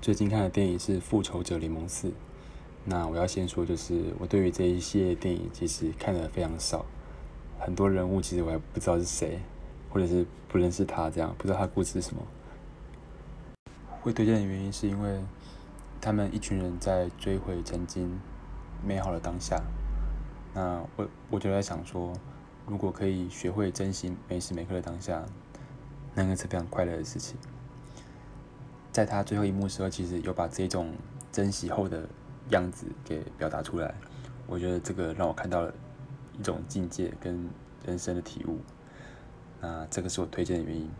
最近看的电影是《复仇者联盟四》。那我要先说，就是我对于这一系列电影其实看的非常少，很多人物其实我还不知道是谁，或者是不认识他，这样不知道他故事是什么。会推荐的原因是因为他们一群人在追回曾经美好的当下。那我我就在想说，如果可以学会珍惜每时每刻的当下，那个是非常快乐的事情。在他最后一幕时候，其实有把这种珍惜后的样子给表达出来。我觉得这个让我看到了一种境界跟人生的体悟。那这个是我推荐的原因。